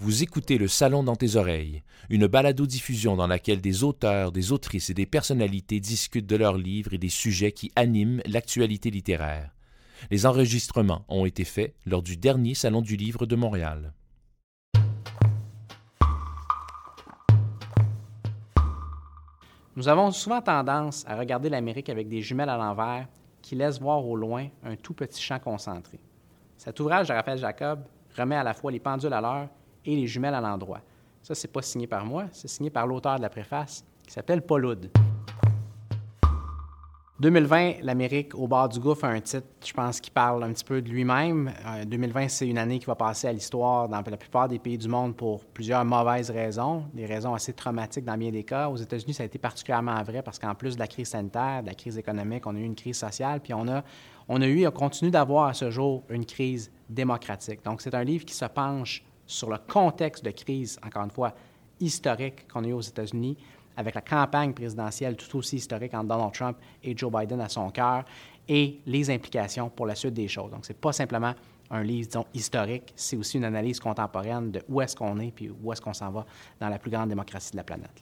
Vous écoutez Le Salon dans tes oreilles, une balado-diffusion dans laquelle des auteurs, des autrices et des personnalités discutent de leurs livres et des sujets qui animent l'actualité littéraire. Les enregistrements ont été faits lors du dernier Salon du Livre de Montréal. Nous avons souvent tendance à regarder l'Amérique avec des jumelles à l'envers qui laissent voir au loin un tout petit champ concentré. Cet ouvrage de Raphaël Jacob remet à la fois les pendules à l'heure et les jumelles à l'endroit. Ça, c'est pas signé par moi, c'est signé par l'auteur de la préface, qui s'appelle Paul Oud. 2020, l'Amérique au bord du gouffre a un titre, je pense, qui parle un petit peu de lui-même. 2020, euh, c'est une année qui va passer à l'histoire dans la plupart des pays du monde pour plusieurs mauvaises raisons, des raisons assez traumatiques dans bien des cas. Aux États-Unis, ça a été particulièrement vrai parce qu'en plus de la crise sanitaire, de la crise économique, on a eu une crise sociale, puis on a, on a eu et on continue d'avoir à ce jour une crise démocratique. Donc, c'est un livre qui se penche sur le contexte de crise, encore une fois, historique qu'on a eu aux États-Unis, avec la campagne présidentielle tout aussi historique entre Donald Trump et Joe Biden à son cœur, et les implications pour la suite des choses. Donc, ce n'est pas simplement un livre, disons, historique, c'est aussi une analyse contemporaine de où est-ce qu'on est puis où est-ce qu'on s'en va dans la plus grande démocratie de la planète.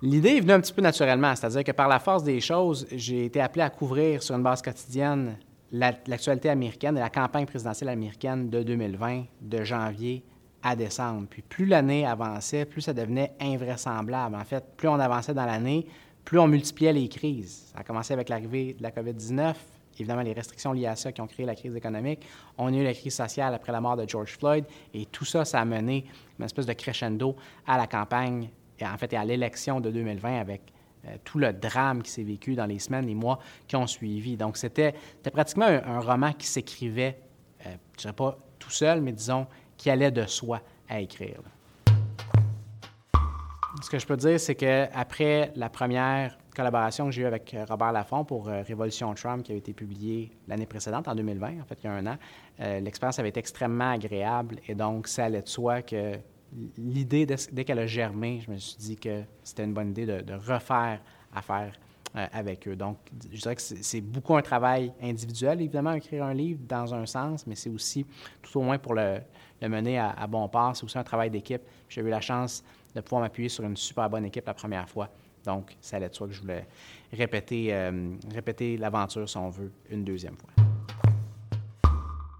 L'idée est venue un petit peu naturellement, c'est-à-dire que par la force des choses, j'ai été appelé à couvrir sur une base quotidienne l'actualité américaine et la campagne présidentielle américaine de 2020, de janvier à décembre. Puis plus l'année avançait, plus ça devenait invraisemblable. En fait, plus on avançait dans l'année, plus on multipliait les crises. Ça a commencé avec l'arrivée de la COVID-19, évidemment les restrictions liées à ça qui ont créé la crise économique. On a eu la crise sociale après la mort de George Floyd, et tout ça, ça a mené une espèce de crescendo à la campagne, et en fait, et à l'élection de 2020 avec tout le drame qui s'est vécu dans les semaines, les mois qui ont suivi. Donc, c'était pratiquement un, roman qui s'écrivait, euh, je ne dirais pas tout seul, mais disons, qui allait de soi à écrire. Ce que je peux dire, c'est qu'après la première collaboration que j'ai eue avec euh, Robert Laffont pour Révolution Trump, qui avait été publiée l'année précédente, en 2020, en fait, il y a un an, l'expérience avait été extrêmement agréable et donc ça allait de soi que l'idée, dès qu'elle a germé, je me suis dit que c'était une bonne idée de, refaire affaire euh, avec eux. Donc, je dirais que c'est beaucoup un travail individuel, évidemment, écrire un livre dans un sens, mais c'est aussi, tout au moins pour le, mener à, bon port, c'est aussi un travail d'équipe. J'ai eu la chance de pouvoir m'appuyer sur une super bonne équipe la première fois. Donc, ça allait de soi que je voulais répéter, euh, répéter l'aventure, si on veut, une deuxième fois.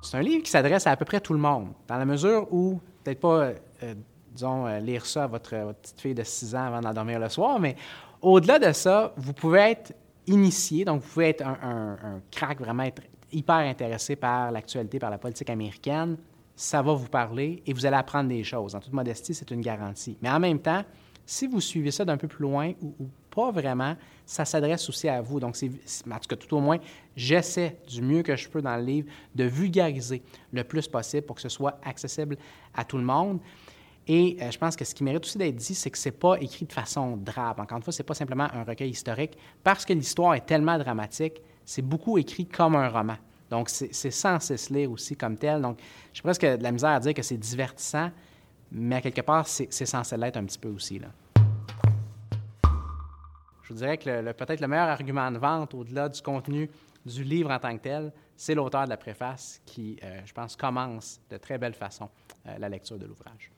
C'est un livre qui s'adresse à à peu près tout le monde, dans la mesure où, peut-être pas euh, disons, euh, lire ça à votre, petite fille de 6 ans avant d'endormir le soir, mais au-delà de ça, vous pouvez être initié, donc vous pouvez être un, un, crack, vraiment être hyper intéressé par l'actualité, par la politique américaine. Ça va vous parler et vous allez apprendre des choses. En toute modestie, c'est une garantie. Mais en même temps, si vous suivez ça d'un peu plus loin ou, pas vraiment, ça s'adresse aussi à vous. Donc, c'est, en tout cas, tout au moins, j'essaie du mieux que je peux dans le livre de vulgariser le plus possible pour que ce soit accessible à tout le monde. Et euh, je pense que ce qui mérite aussi d'être dit, c'est que ce n'est pas écrit de façon drabe. Encore une fois, ce n'est pas simplement un recueil historique. Parce que l'histoire est tellement dramatique, c'est beaucoup écrit comme un roman. Donc, c'est censé se lire aussi comme tel. Donc, j'ai presque de la misère à dire que c'est divertissant, mais à quelque part, c'est censé l'être un petit peu aussi. Là. Je vous dirais que peut-être le meilleur argument de vente, au-delà du contenu du livre en tant que tel, c'est l'auteur de la préface qui, euh, je pense, commence de très belle façon euh, la lecture de l'ouvrage.